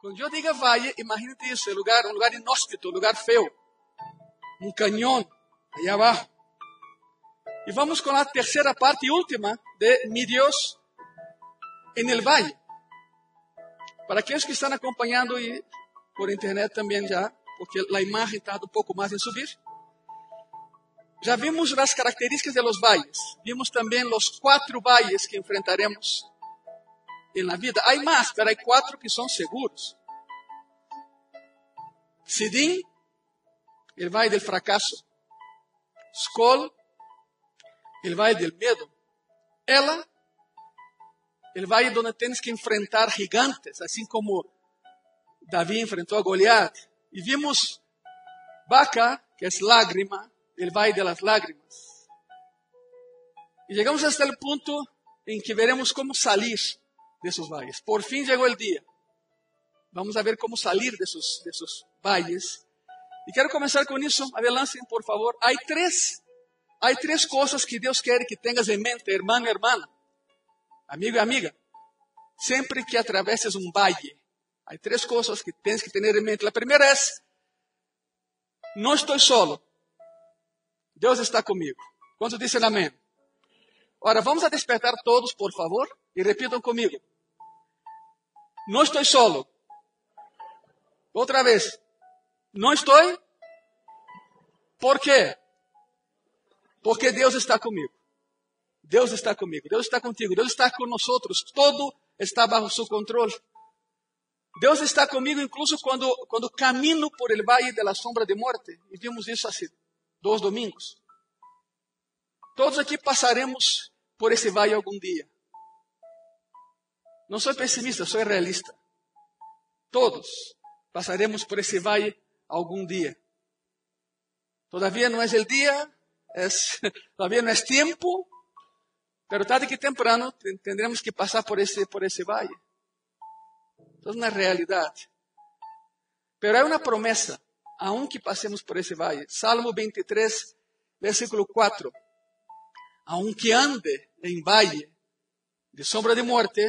Quando eu diga valle, imagínate isso, lugar, um lugar inóspito, um lugar feio. Um canhão, aí abaixo. E vamos com a terceira parte e última de Mi Deus en el valle. Para aqueles que estão acompanhando e por internet também já, porque a imagem está um pouco mais em subir. Já vimos as características de los valles. Vimos também os quatro valles que enfrentaremos na vida. Há mais, mas há quatro que são seguros. Sidim, ele vai do fracasso. Skol, ele vai do medo. Ela, ele vai onde tens que enfrentar gigantes, assim como Davi enfrentou a Goliat. E vimos Baca, que é lágrima, ele vai das lágrimas. E chegamos até o ponto em que veremos como desses valles. Por fim chegou o dia. Vamos ver como sair desses, desses valles. E quero começar com isso. Avelancem, por favor. Há três, há três coisas que Deus quer que tenhas em mente, irmão e irmã, amigo e amiga. Sempre que atravesses um valle, há três coisas que tens que ter em mente. A primeira é: não estou solo. Deus está comigo. Quantos dizem amém? Ora, vamos a despertar todos, por favor, e repitam comigo. Não estou solo. Outra vez. Não estou. Por quê? Porque Deus está comigo. Deus está comigo. Deus está contigo. Deus está com nós. Todo está bajo seu controle. Deus está comigo incluso quando, quando camino por el valle de la sombra de morte. E vimos isso há dois domingos. Todos aqui passaremos por esse vale algum dia. Não sou pessimista, sou realista. Todos passaremos por esse vale algum dia. Todavía não é o dia, es, todavía não é tempo, pero tarde que temprano tendremos que passar por esse por esse vale. Então, é uma realidade. Pero há uma promessa, aunque passemos por esse vale. Salmo 23, versículo 4. Aunque ande em valle de sombra de morte,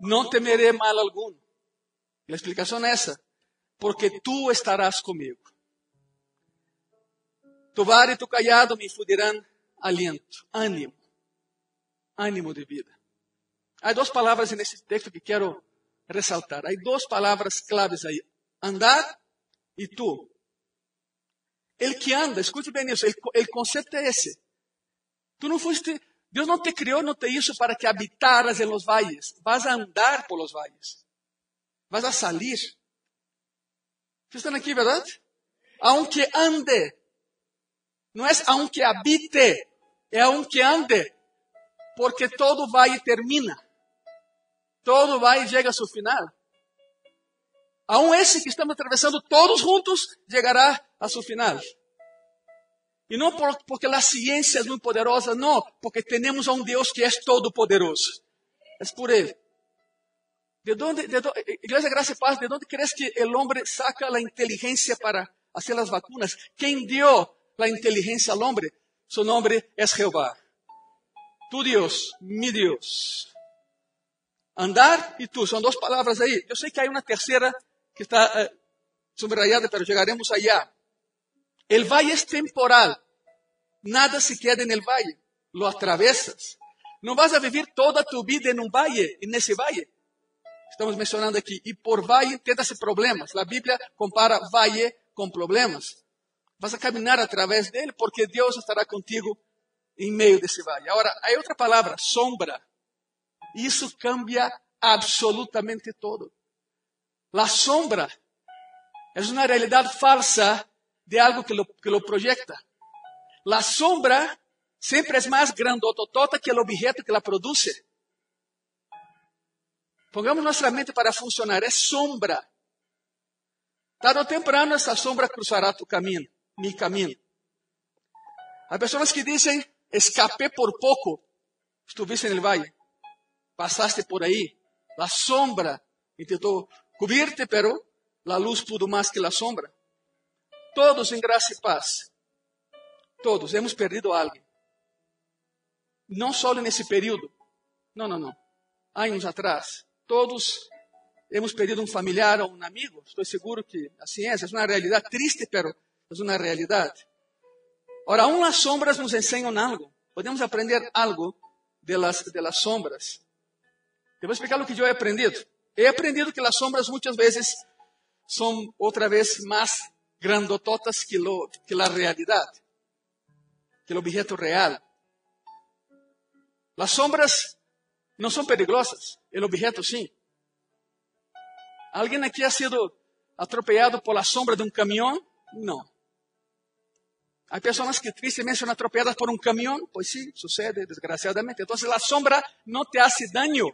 não temeré mal algum. A explicação é essa, porque tu estarás comigo. Tu vara e tu callado me infundirão aliento, ânimo, ânimo de vida. Há duas palavras nesse texto que quero ressaltar. Há duas palavras claves aí: andar e tu. El que anda, escute bem isso, o conceito é esse. Tu não foste Deus não te criou, não te hizo para que habitaras em los valles. Vas a andar por los valles. Vas a salir. Vocês estão aqui, verdade? Aunque ande. Não é aunque habite. É aunque ande. Porque todo valle termina. Todo valle chega a seu final. Aún esse que estamos atravessando todos juntos chegará a seu final. E não por, porque a ciência é muito poderosa, não, porque temos um Deus que é todo poderoso. É por Ele. De onde, de donde, Igreja Graça e Paz, de onde crees que o homem saca a inteligência para fazer as vacunas? Quem deu a inteligência ao homem? Su nome é Jeová. Tu Deus, mi Deus. Andar e tu, são duas palavras aí. Eu sei que há uma terceira que está uh, subrayada, mas chegaremos allá. El valle es temporal. Nada se queda en el valle. Lo atravesas. No vas a vivir toda tu vida en un valle, en ese valle. Estamos mencionando aquí. Y por valle tendrás problemas. La Biblia compara valle con problemas. Vas a caminar a través de él porque Dios estará contigo en medio de ese valle. Ahora, hay otra palabra, sombra. Y eso cambia absolutamente todo. La sombra es una realidad falsa de algo que lo, que lo proyecta. La sombra sempre é mais grandototota que o objeto que la produce. Pongamos nossa mente para funcionar. É sombra. Tarde ou temprano, essa sombra cruzará tu caminho, mi caminho. Há pessoas que dizem, escapé por pouco. Estuviste no valle. Passaste por aí. A sombra tentou cobrir-te, pero a luz pudo mais que a sombra. Todos em graça e paz. Todos hemos perdido alguém. Não só nesse período. Não, não, não. Anos atrás. Todos hemos perdido um familiar ou um amigo. Estou seguro que assim é. É uma realidade triste, pero é uma realidade. Ora, aún as sombras nos ensinam algo. Podemos aprender algo de las, de las sombras. Eu vou explicar o que eu he aprendido. He aprendido que as sombras muitas vezes são outra vez mais grandototas que, lo, que a realidade, que o objeto real. As sombras não são perigosas, o objeto sim. ¿Alguien aqui ha sido atropellado por la sombra de un camión? No. Hay personas que tristemente son atropelladas por un camión, pues sí, sucede desgraciadamente. Entonces la sombra no te hace daño.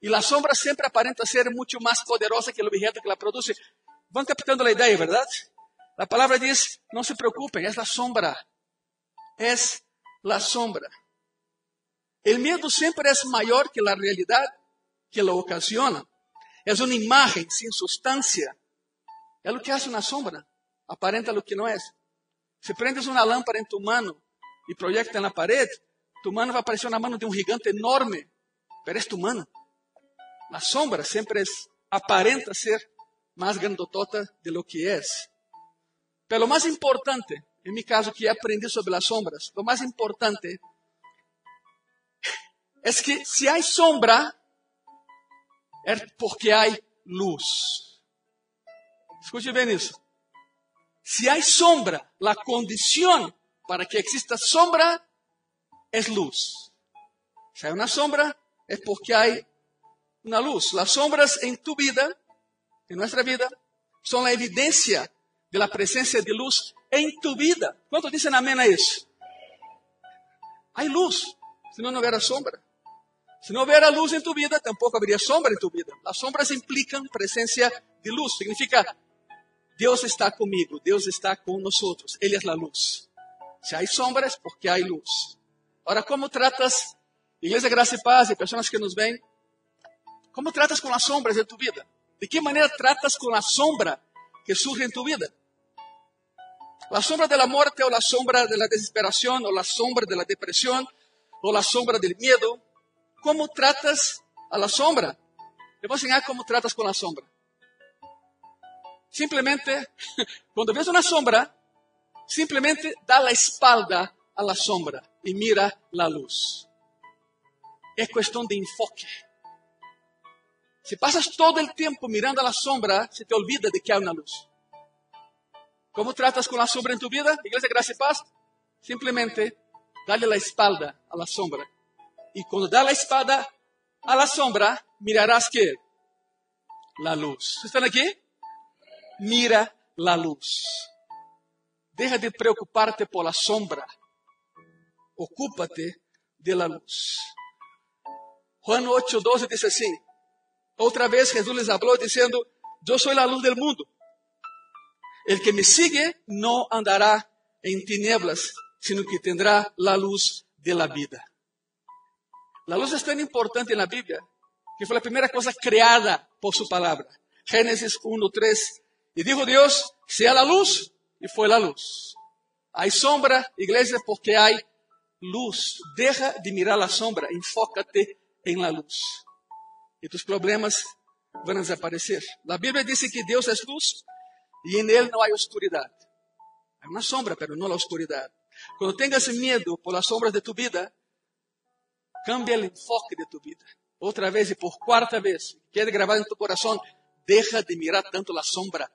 Y la sombra siempre aparenta ser mucho más poderosa que el objeto que la produce. Van captando la idea, ¿verdad? La palabra dice, no se preocupen, es la sombra. Es la sombra. El miedo siempre es mayor que la realidad que lo ocasiona. É uma imagem sem substância. É o que hace uma sombra. Aparenta o que não é. Se prendes uma lâmpada em tu mano e proyecta na parede, tu mano vai parecer uma mano de um gigante enorme, pero é tu mano. A sombra sempre é, aparenta ser mais grandotota de lo que é. Pero o mais importante, em meu caso que aprendi sobre as sombras, o mais importante é que se há sombra, é porque há luz. Escute bem isso. Se há sombra, a condição para que exista sombra é luz. Se há uma sombra, é porque há uma luz. As sombras em tu vida, em nossa vida, são a evidência da presença de luz em tu vida. Quanto dizem amém a isso? Há luz, senão não haverá sombra. Se não houver luz em tu vida, tampouco haveria sombra em tu vida. As sombras implicam presença de luz. Significa, Deus está comigo, Deus está nós. Ele é a luz. Se há sombras, porque há luz. Ora, como tratas, Igreja Graça e Paz e pessoas que nos veem, como tratas com as sombras de tu vida? De que maneira tratas com a sombra que surge em tu vida? A sombra da morte, ou a sombra da desesperação, ou a sombra da depressão, ou a sombra do medo, como tratas a la sombra. Eu vou ensinar como tratas com a sombra. Simplesmente, quando vês uma sombra, simplesmente dá a espalda a la sombra e mira a luz. É questão de enfoque. Se passas todo o tempo mirando a la sombra, se te olvida de que há uma luz. Como tratas com a sombra em tu vida? Igreja Graça e Paz? Simplesmente, dale a espalda a la sombra y cuando da la espada a la sombra, mirarás que la luz. ¿Están aquí? Mira la luz. Deja de preocuparte por la sombra. Ocúpate de la luz. Juan 8:12 dice así. Otra vez Jesús les habló diciendo, yo soy la luz del mundo. El que me sigue no andará en tinieblas, sino que tendrá la luz de la vida. A luz é tão importante na Bíblia que foi a primeira coisa criada por sua palavra. Gênesis 1, 3. E dijo Deus: sea a luz, e foi a luz. Há sombra, igreja, porque há luz. Deja de mirar a sombra, enfócate em la luz. E tus problemas vão desaparecer. A Bíblia diz que Deus é luz e em Ele não há oscuridade. Há uma sombra, mas não há oscuridade. Quando tenhas medo por as sombras de tu vida, Cambia el enfoque de tu vida. Otra vez y por cuarta vez, quede grabado en tu corazón, deja de mirar tanto la sombra,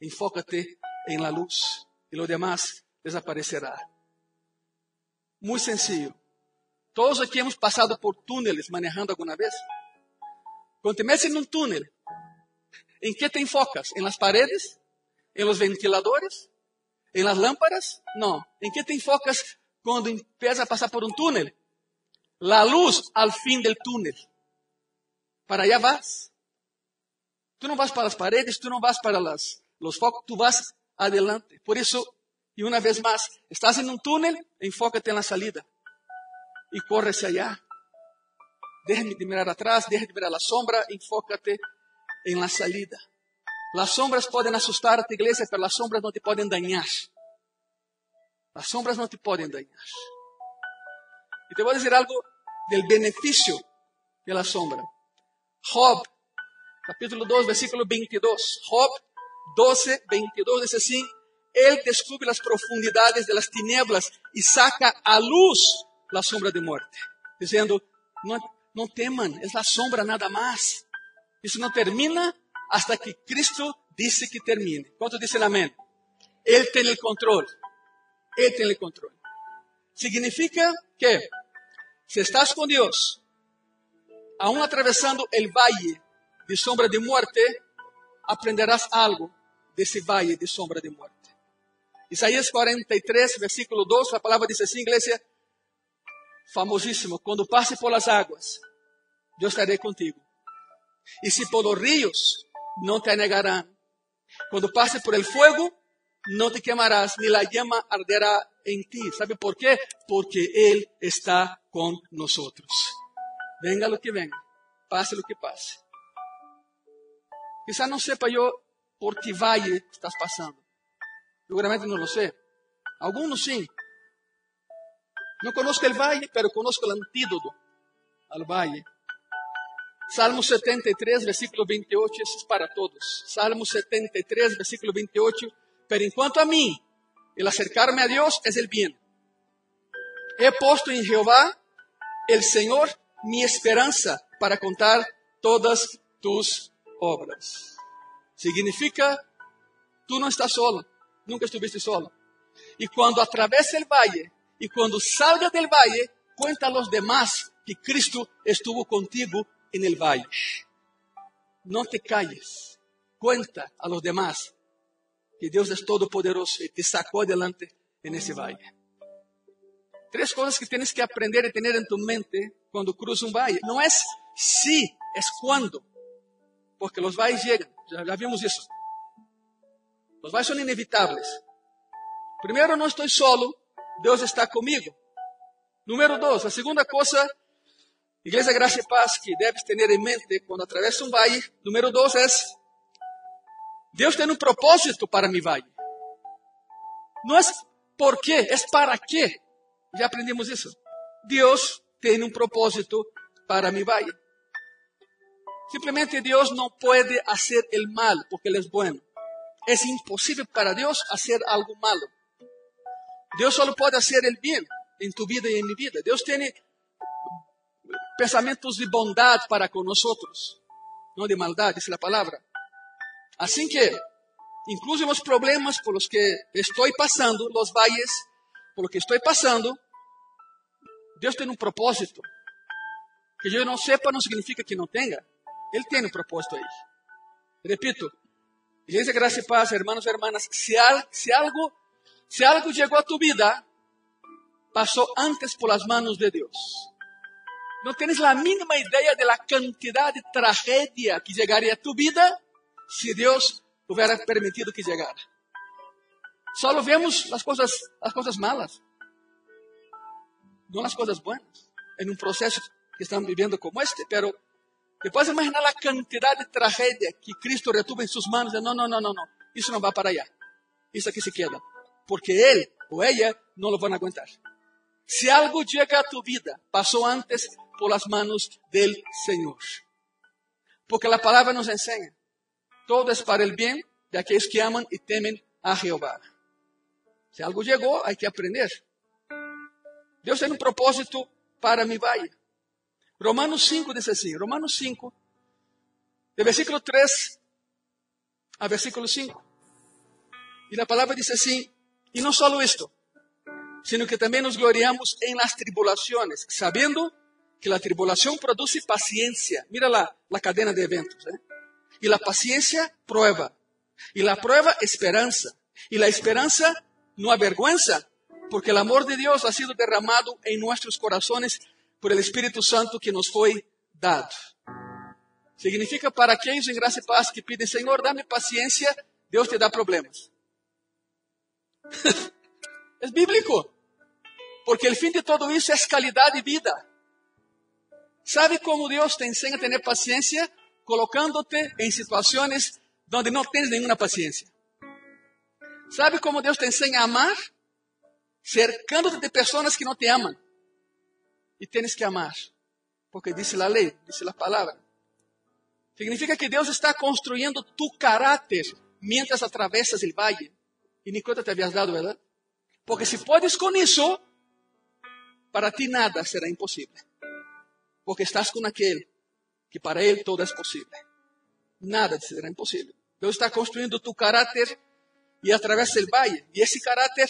enfócate en la luz y lo demás desaparecerá. Muy sencillo. Todos aquí hemos pasado por túneles manejando alguna vez. Cuando te metes en un túnel, ¿en qué te enfocas? ¿En las paredes? ¿En los ventiladores? ¿En las lámparas? No. ¿En qué te enfocas cuando empiezas a pasar por un túnel? la luz al fin del túnel. Para allá vas. Tú no vas para las paredes, tú no vas para las, los focos, tú vas adelante. Por eso, y una vez más, estás en un túnel, enfócate en la salida. Y corre hacia allá. Deja de mirar atrás, deja de mirar la sombra, enfócate en la salida. Las sombras pueden asustar a tu iglesia, pero las sombras no te pueden dañar. Las sombras no te pueden dañar. Y te a decir algo del beneficio de la sombra. Job capítulo 2, versículo 22. Job 12, 22 dice así, Él descubre las profundidades de las tinieblas y saca a luz la sombra de muerte. Diciendo, no, no teman, es la sombra nada más. Eso no termina hasta que Cristo dice que termine. ¿Cuántos dicen amén? Él tiene el control. Él tiene el control. Significa que si estás con Dios, aún atravesando el valle de sombra de muerte, aprenderás algo de ese valle de sombra de muerte. Isaías 43, versículo 2, la palabra dice así, iglesia, famosísimo, cuando pase por las aguas, yo estaré contigo. Y si por los ríos, no te anegarán. Cuando pase por el fuego, no te quemarás, ni la llama arderá en ti. ¿Sabe por qué? Porque Él está con nosotros. Venga lo que venga, pase lo que pase. Quizá no sepa yo por qué valle estás pasando. Seguramente no lo sé. Algunos sí. No conozco el valle, pero conozco el antídoto al valle. Salmo 73, versículo 28, eso es para todos. Salmo 73, versículo 28. Pero en cuanto a mí, el acercarme a Dios es el bien. He puesto en Jehová, el Señor, mi esperanza para contar todas tus obras. Significa, tú no estás solo, nunca estuviste solo. Y cuando atravese el valle y cuando salga del valle, cuenta a los demás que Cristo estuvo contigo en el valle. No te calles, cuenta a los demás que Dios es todopoderoso y te sacó adelante en ese valle. Tres cosas que tienes que aprender y tener en tu mente cuando cruzas un valle. No es si, es cuando. Porque los valles llegan. Ya, ya vimos eso. Los valles son inevitables. Primero, no estoy solo. Dios está conmigo. Número dos, la segunda cosa, Iglesia Gracia y Paz, que debes tener en mente cuando atraviesas un valle. Número dos es Deus tem um propósito para mi valle. Não é por quê, é para quê. Já aprendemos isso. Deus tem um propósito para mi valle. Simplesmente Deus não pode fazer o mal porque Ele é bueno. É impossível para Deus fazer algo malo. Deus só pode fazer o bem em tu vida e em minha vida. Deus tem pensamentos de bondade para nós, não de maldade, essa é a palavra. Assim que, incluso los problemas por los que estoy pasando, los valles por los que estoy pasando, Dios tiene un propósito. Que yo no sepa no significa que no tenga. Él tiene un propósito ahí. Repito, Iglesia Gracia y Paz, hermanos y hermanas, si, al, si, algo, si algo llegó a tu vida, pasó antes por las manos de Dios. No tienes la mínima idea de la cantidad de tragedia que llegaría a tu vida si Dios hubiera permitido que llegara. Solo vemos las cosas, las cosas malas, no las cosas buenas, en un proceso que están viviendo como este, pero puedes imaginar la cantidad de tragedia que Cristo retuvo en sus manos. De, no, no, no, no, no, eso no va para allá, eso aquí se queda, porque Él o ella no lo van a aguantar. Si algo llega a tu vida, pasó antes por las manos del Señor. Porque la palabra nos enseña todo es para el bien de aquellos que aman y temen a Jehová. Si algo llegó, hay que aprender. Dios tiene un propósito para mi valle. Romanos 5 dice así, Romanos 5, de versículo 3 a versículo 5. Y la palabra dice así, y no solo esto, sino que también nos gloriamos en las tribulaciones, sabiendo que la tribulación produce paciencia. Mira la, la cadena de eventos. ¿eh? Y la paciencia, prueba. Y la prueba, esperanza. Y la esperanza no avergüenza, porque el amor de Dios ha sido derramado en nuestros corazones por el Espíritu Santo que nos fue dado. Significa para aquellos en gracia y paz que piden, Señor, dame paciencia, Dios te da problemas. Es bíblico, porque el fin de todo eso es calidad de vida. ¿Sabe cómo Dios te enseña a tener paciencia? colocándote en situaciones donde no tienes ninguna paciencia. ¿Sabe cómo Dios te enseña a amar? Cercándote de personas que no te aman. Y tienes que amar. Porque dice la ley, dice la palabra. Significa que Deus está construindo tu caráter mientras atravessas o valle. E nem conta te havias dado, verdade? Porque se podes com isso, para ti nada será impossível. Porque estás com aquele que para ele todo é possível. Nada será impossível. Deus está construindo tu caráter e atravessa o valle. E esse caráter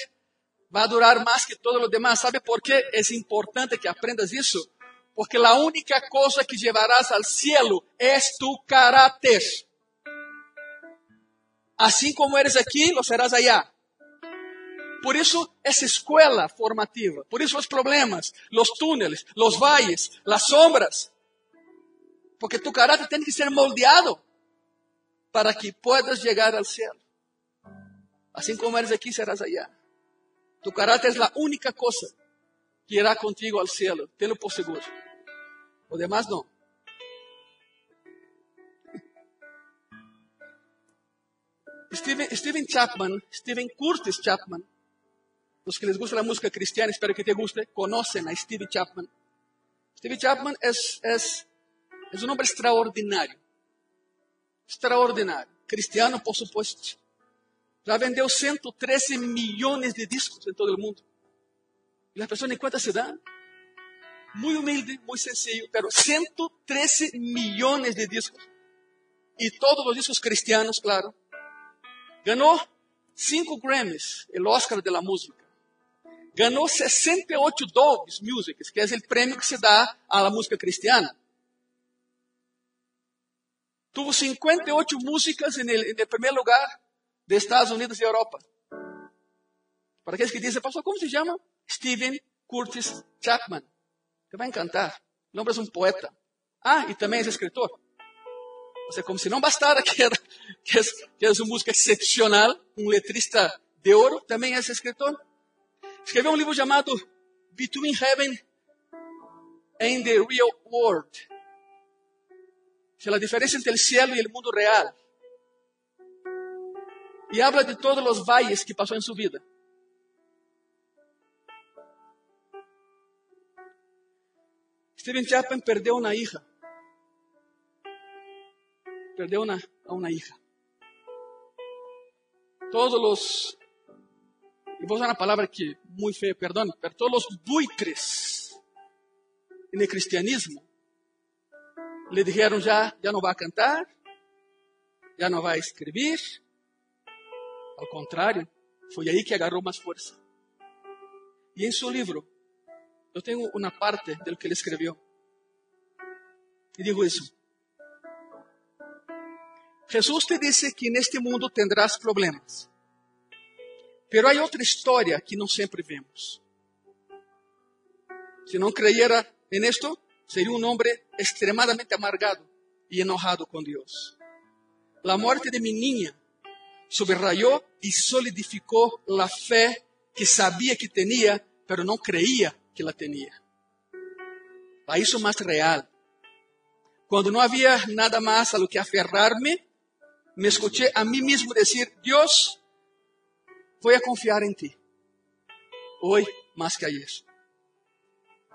vai durar mais que todo o demás. ¿Sabe por que é importante que aprendas isso? Porque a única coisa que llevarás ao cielo é tu caráter. Assim como eres aqui, lo serás allá. Por isso, essa escola formativa, por isso os problemas, os túneles, os valles, as sombras. Porque tu caráter tem que ser moldeado para que puedas chegar ao céu. Assim como eres aqui, serás allá. Tu caráter é a única coisa que irá contigo ao céu, tenho por seguro. O demás não. Steven, Steven Chapman, Steven Curtis Chapman, los que les gusta la música cristiana, espero que te guste, conocen a Steve Chapman. Steve Chapman es, es, es un hombre extraordinario. Extraordinario. Cristiano, por supuesto. Já vendeu 113 milhões de discos em todo o mundo. E as pessoas conta se dão. Muito humilde, muito sencillo, pero 113 milhões de discos. E todos os discos cristianos, claro. Ganhou cinco Grammys, o Oscar de música. Ganhou 68 Doves Music, que é o prêmio que se dá à música cristiana. Tuvo 58 músicas em el, primeiro lugar de Estados Unidos e Europa. Para aqueles que dizem, pastor, como se chama? Steven Curtis Chapman. Te vai encantar. O nome é um poeta. Ah, e também é escritor. Seja, como se não bastara que, era, que, é, que é uma música excepcional, um letrista de ouro, também é escritor. Escreveu um livro chamado Between Heaven and the Real World. É a diferença entre o céu e o mundo real. E habla de todos os valles que passou em sua vida. Steven Chapman perdeu uma hija. Perdeu uma, a uma hija. Todos os, e vou usar uma palavra que muito feia, perdão, pero todos os buitres no cristianismo lhe disseram já, já não vai cantar, já não vai escrever, ao contrário, foi aí que agarrou mais força. E em seu livro, eu tenho uma parte do que ele escreveu. E digo isso. Jesus te disse que neste mundo tendrás problemas. Pero há outra história que não sempre vemos. Se não creyera en esto, seria um homem extremadamente amargado e enojado com Deus. A morte de minha niña subrayó e solidificou a fé que sabia que tinha, pero não creía que la tinha. A isso mais real. Quando não havia nada mais a lo que aferrar-me, me escuché a mim mesmo dizer: Deus, vou a confiar em ti. Hoje, mais que isso.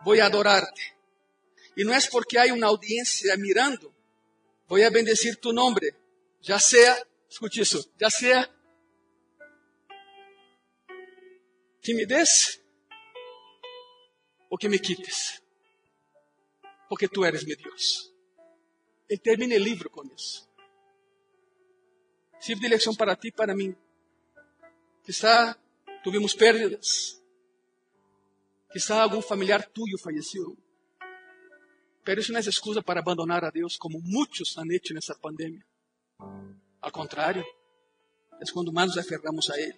Vou a adorar-te. E não é porque há uma audiência mirando, vou a bendecir tu nome, já seja Escute isso. Já seja que me des ou que me quites. Porque tu eres meu Deus. Ele termina o livro com isso. Sirve de lição para ti e para mim. Quizá tuvimos pérdidas. Quizá algum familiar tuyo falleceu. Pero isso não é excusa para abandonar a Deus, como muitos han hecho nessa pandemia. Ao contrário, é quando mais nos aferramos a Ele.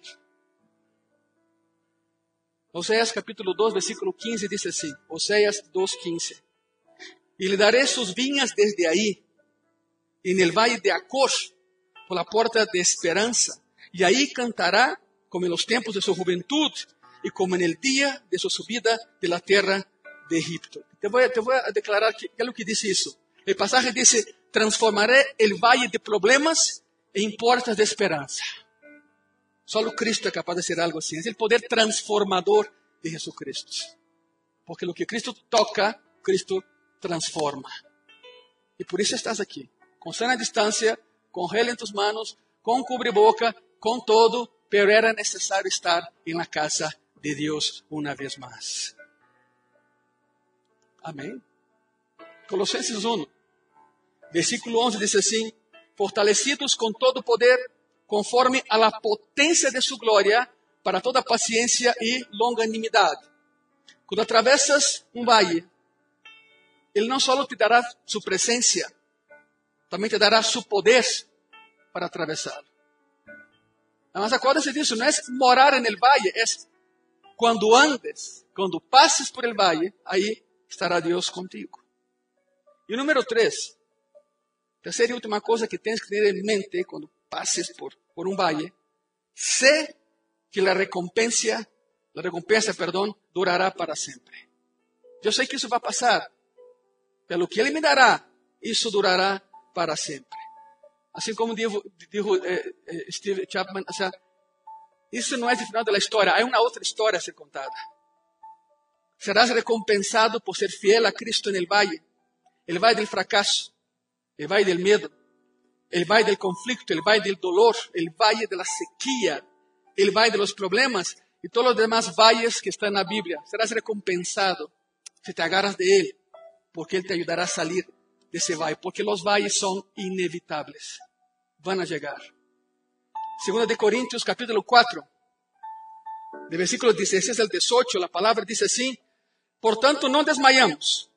Oséias capítulo 2, versículo 15 diz assim: Oséias 2, 15. E lhe daré sus vinhas desde aí, e no vale de Acor, por la porta de esperança, e aí cantará como nos tempos de sua juventude, e como no dia de sua subida de la terra de Egipto. Te vou, te vou a declarar que, é o que diz isso. O passagem diz: Transformaré el valle de problemas em portas de esperança. Só o Cristo é capaz de ser algo assim. É o poder transformador de Jesucristo. Porque o que Cristo toca, Cristo transforma. E por isso estás aqui. com sana distância, com gel em tus manos, com cubreboca, com todo, pero era necessário estar em la casa de Deus uma vez mais. Amém? Colossenses 1, versículo 11 diz assim: Fortalecidos com todo poder, conforme a la potência de sua glória, para toda paciência e longanimidade. Quando atravessas um vale, Ele não só te dará sua presença, também te dará seu poder para atravessá-lo. Mas acorda-se disso, não é morar no vale, é quando andes, quando passes por el vale, aí estará Deus contigo. E número três, terceira e última coisa que tens que ter em mente quando passes por, por um vale, sé que a recompensa, a recompensa, perdão, durará para sempre. Eu sei que isso vai passar, pelo que Ele me dará, isso durará para sempre. Assim como dijo, dijo eh, eh, Steve Chapman, o sea, isso não é o final da história, há uma outra história a ser contada. Serás recompensado por ser fiel a Cristo no valle, el valle del fracaso, el valle del miedo, el valle del conflicto, el valle del dolor, el valle de la sequía, el valle de los problemas y todos los demás valles que están en la Biblia. Serás recompensado si te agarras de Él, porque Él te ayudará a salir de ese valle, porque los valles son inevitables, van a llegar. Segunda de Corintios capítulo 4, de versículo 16 al 18, la palabra dice así, por tanto no desmayamos.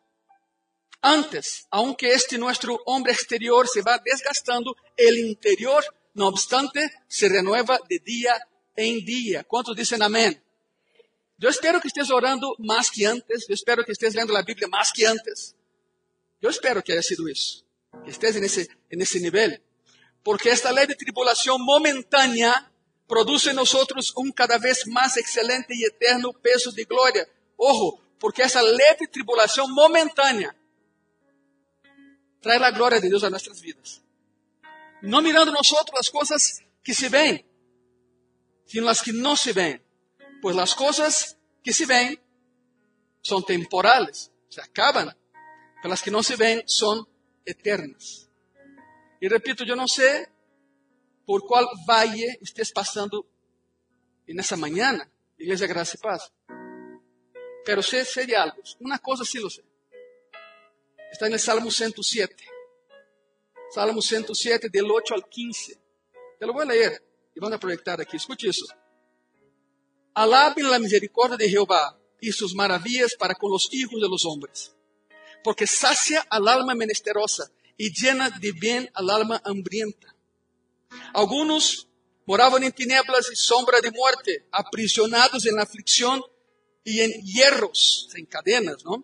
Antes, aunque este nuestro hombre exterior se va desgastando, el interior, no obstante, se renueva de día en día. ¿Cuántos dicen amén? Yo espero que estés orando más que antes, yo espero que estés leyendo la Biblia más que antes. Yo espero que haya sido eso, que estés en ese, en ese nivel. Porque esta ley de tribulación momentánea produce en nosotros un cada vez más excelente y eterno peso de gloria. Ojo, porque esa leve tribulación momentánea trae la gloria de Dios a nuestras vidas. No mirando nosotros las cosas que se ven, sino las que no se ven. Pues las cosas que se ven son temporales, se acaban, las que no se ven son eternas. Y repito, yo no sé por cuál valle estés pasando en esa mañana, Iglesia Gracia y Paz. Pero sé, sé de algo. Una cosa sí lo sé. Está en el Salmo 107. Salmo 107, del 8 al 15. Te lo voy a leer y van a proyectar aquí. Escuche eso. Alaben la misericordia de Jehová y sus maravillas para con los hijos de los hombres. Porque sacia al alma menesterosa y llena de bien al alma hambrienta. Algunos moraban en tinieblas y sombra de muerte, aprisionados en aflicción y en hierros, en cadenas, ¿no?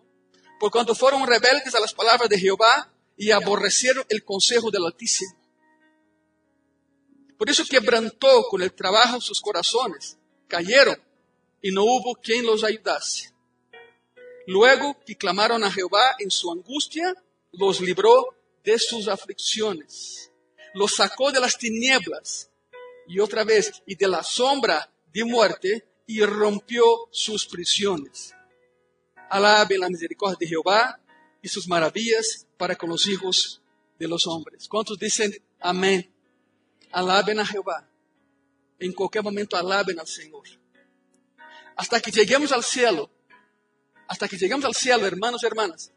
Por cuanto fueron rebeldes a las palabras de Jehová y aborrecieron el consejo del Altísimo. Por eso quebrantó con el trabajo sus corazones, cayeron y no hubo quien los ayudase. Luego que clamaron a Jehová en su angustia, los libró de sus aflicciones, los sacó de las tinieblas y otra vez y de la sombra de muerte y rompió sus prisiones. Alabe la misericordia de Jehová y sus maravillas para con los hijos de los hombres. ¿Cuántos dicen amén? Alaben a Jehová. En cualquier momento alaben al Señor. Hasta que lleguemos al cielo, hasta que lleguemos al cielo, hermanos y hermanas,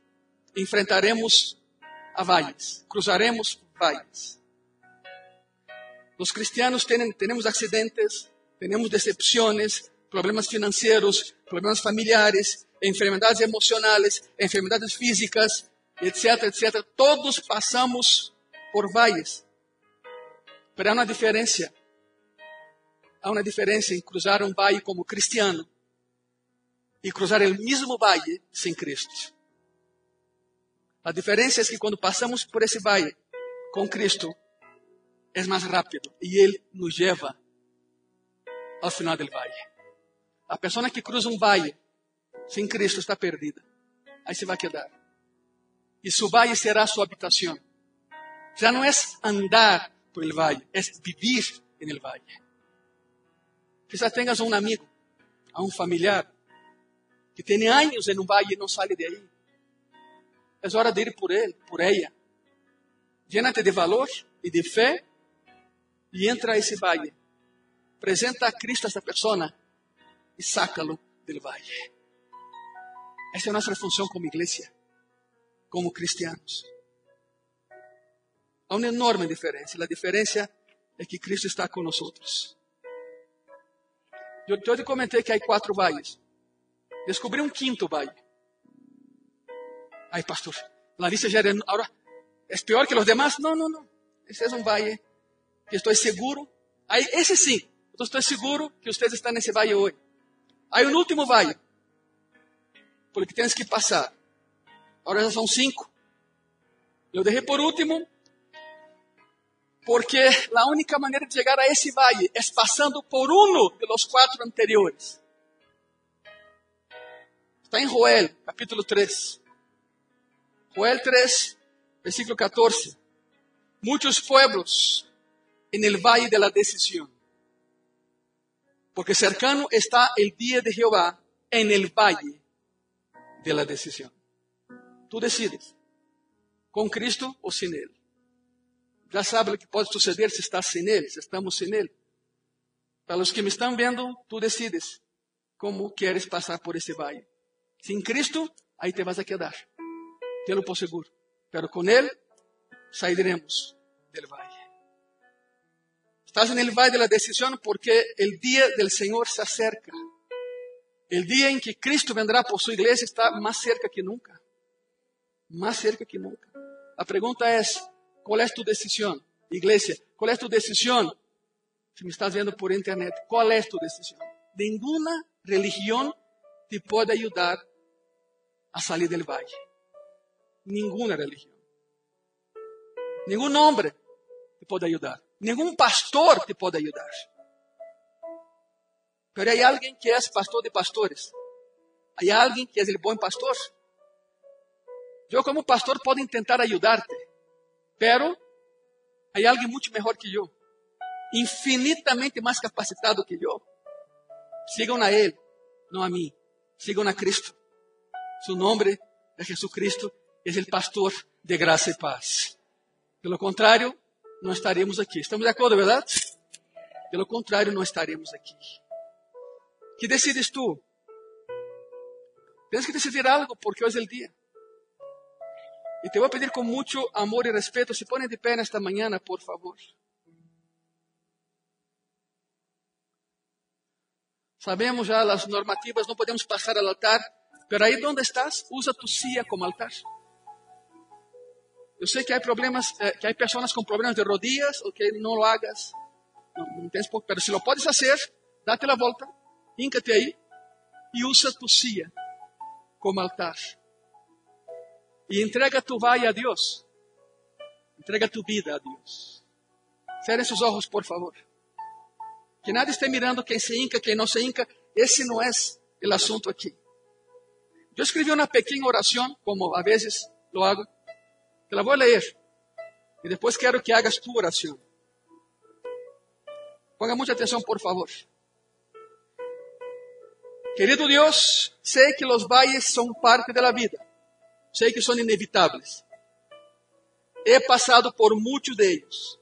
enfrentaremos a valles, cruzaremos valles. Los cristianos tienen, tenemos accidentes, tenemos decepciones, problemas financieros, problemas familiares, enfermedades emocionales, enfermedades físicas, etcétera, etcétera. Todos passamos por valles. Pero há uma diferença. Há uma diferença em cruzar um vale como cristiano e cruzar o mesmo vale sem Cristo. A diferença é que quando passamos por esse vale com Cristo, é mais rápido e Ele nos leva ao final do vale. A pessoa que cruza um vale sem Cristo está perdida. Aí se vai quedar. E seu vale será sua habitação. Já não é andar por el vale, é vivir en el vale. Quizás tengas um amigo, a um familiar, que tem anos em um vale e não sai de aí. É hora de ir por ele, por ela. llénate de valor y de fe y entra a ese valle. Presenta a Cristo a esta persona y sácalo del valle. Esta es nuestra función como iglesia, como cristianos. Hay una enorme diferencia. La diferencia es que Cristo está con nosotros. Yo, yo te comenté que hay cuatro valles. Descobri um quinto valle. Ay, pastor, la lista ya era, ahora es peor que los demás. No, no, no. Ese es un valle que estoy seguro. Aí, esse sim, eu estou seguro que vocês estão nesse valle hoje. Aí um último valle, por que tens que passar. Agora já são cinco. Eu deixei por último, porque a única maneira de chegar a esse valle é passando por um dos quatro anteriores. Está em Joel, capítulo 3. Joel 3, versículo 14. Muchos pueblos en el valle de la decisión. Porque cercano está el día de Jehová en el valle de la decisión. Tú decides, con Cristo o sin Él. Já sabe o que pode suceder se estás sem Ele, se estamos sem Ele. Para os que me estão vendo, tu decides como queres passar por esse vale. Sin Cristo, aí te vas a quedar. Tê-lo por seguro. Pero com Ele, sairemos del valle. Estás en el valle de la decisión porque el día del Señor se acerca. El día en que Cristo vendrá por su iglesia está más cerca que nunca. Más cerca que nunca. La pregunta es, ¿cuál es tu decisión, iglesia? ¿Cuál es tu decisión? Si me estás viendo por internet, ¿cuál es tu decisión? Ninguna religión te puede ayudar a salir del valle. Ninguna religión. Ningún hombre te pode ajudar. Nenhum pastor te pode ajudar. Pero hay alguien que es pastor de pastores. Hay alguien que es el buen pastor. Yo como pastor puedo intentar ayudarte, pero hay alguien mucho mejor que yo, infinitamente más capacitado que yo. Sigan a Él, no a mí. Sigan a Cristo. Su nombre es Jesucristo, es el pastor de gracia y paz. De lo contrario, não estaremos aqui. Estamos de acordo, verdade? Pelo contrário, não estaremos aqui. Que decides tu? Tens que decidir algo porque hoje é o dia. E te vou pedir com muito amor e respeito, se põe de pé nesta manhã, por favor. Sabemos já as normativas, não podemos passar ao altar, pero aí onde estás, usa tu silla como altar. Eu sei que há problemas, eh, que há pessoas com problemas de rodillas, ok, não lo hagas, não, não tens por, pero se lo puedes fazer, date a volta, híncate aí e usa tu silla como altar. E entrega tu valle a Deus. Entrega tu vida a Deus. Cerre seus olhos, por favor. Que nada esté mirando quem se hinca, quem não se hinca. Esse não é o assunto aqui. Eu escrevi uma pequena oração, como a vezes lo hago, Te la voy a leer. Y después quiero que hagas tu oración. Ponga mucha atención, por favor. Querido Dios, sé que los valles son parte de la vida. Sé que son inevitables. He pasado por muchos de ellos.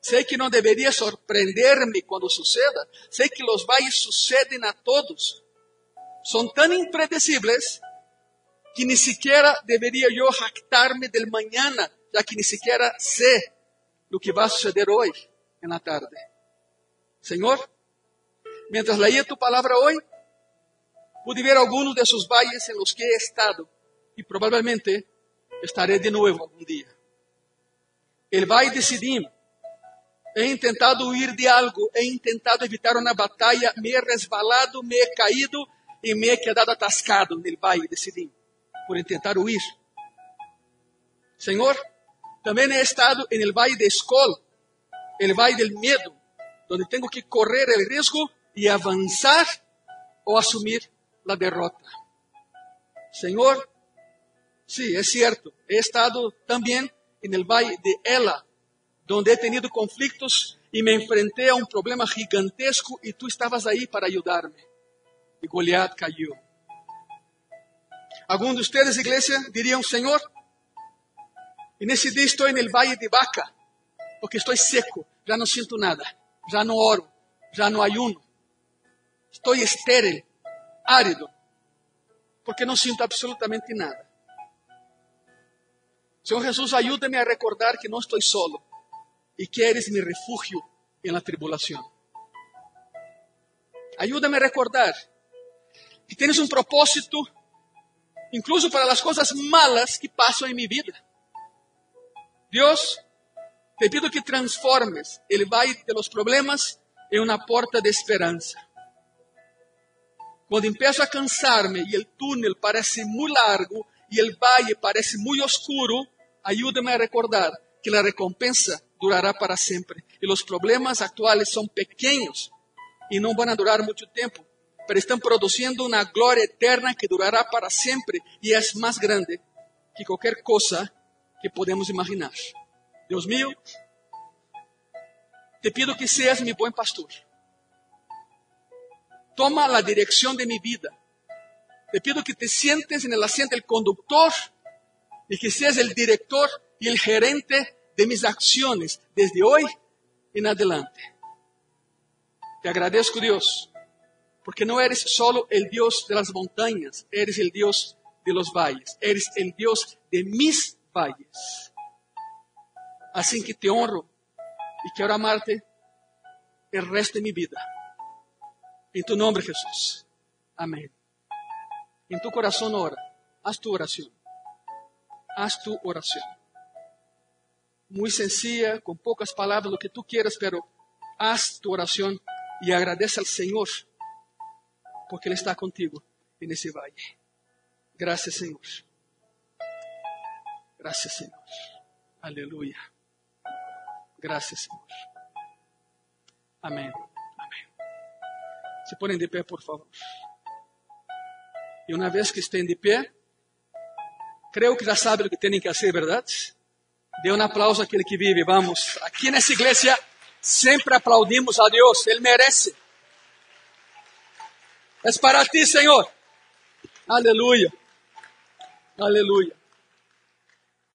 Sé que no debería sorprenderme cuando suceda. Sé que los valles suceden a todos. Son tan impredecibles que ni siquiera debería yo jactarme del mañana, ya que ni siquiera sé lo que va a suceder hoy en la tarde. Señor, mientras leía tu palabra hoy, pude ver algunos de esos valles en los que he estado y probablemente estaré de nuevo algún día. El valle de Sidim. He intentado huir de algo, he intentado evitar una batalla, me he resbalado, me he caído y me he quedado atascado en el valle de Sidim por tentar huir. Senhor, também he estado en el valle de Escol, el valle del miedo, donde tengo que correr el riesgo y avanzar o asumir la derrota. Señor, sí, es cierto, he estado también en el valle de Ela, donde he tenido conflictos y me enfrenté a un problema gigantesco y tú estabas ahí para ayudarme. Y Goliat cayó. Alguns de ustedes, iglesia, diriam: Senhor, E nesse dia estou no Vale de Baca, porque estou seco, já não sinto nada, já não oro, já não ayuno. Estou estéril, árido, porque não sinto absolutamente nada. Senhor Jesus, ajuda-me a recordar que não estou solo e que eres mi refugio en la tribulación. Ayúdame a recordar que tienes un propósito incluso para las cosas malas que pasan en mi vida. Dios, te pido que transformes el valle de los problemas en una puerta de esperanza. Cuando empiezo a cansarme y el túnel parece muy largo y el valle parece muy oscuro, ayúdame a recordar que la recompensa durará para sempre. E os problemas atuais são pequenos e não vão durar muito tempo, mas estão produzindo uma glória eterna que durará para sempre e é mais grande que qualquer coisa que podemos imaginar. Deus mío, te pido que seas mi buen pastor. Toma la dirección de mi vida. Te pido que te sientes en el asiento del conductor y que seas el director y el gerente de mis acciones desde hoy en adelante. Te agradezco, Dios, porque no eres solo el Dios de las montañas, eres el Dios de los valles, eres el Dios de mis valles. Así que te honro y quiero amarte el resto de mi vida. En tu nombre, Jesús. Amén. En tu corazón ora. Haz tu oración. Haz tu oración. Muy sencilla, con pocas palabras, lo que tú quieras, pero haz tu oración y agradece al Señor porque Él está contigo en ese valle. Gracias, Señor. Gracias, Señor. Aleluya. Gracias, Señor. Amén. Amén. Se ponen de pé, por favor. Y una vez que estén de pie, creo que ya saben lo que tienen que hacer, ¿verdad? Dê um aplauso àquele que vive, vamos. Aqui nessa igreja sempre aplaudimos a Deus, Ele merece. É para ti, Senhor. Aleluia. Aleluia.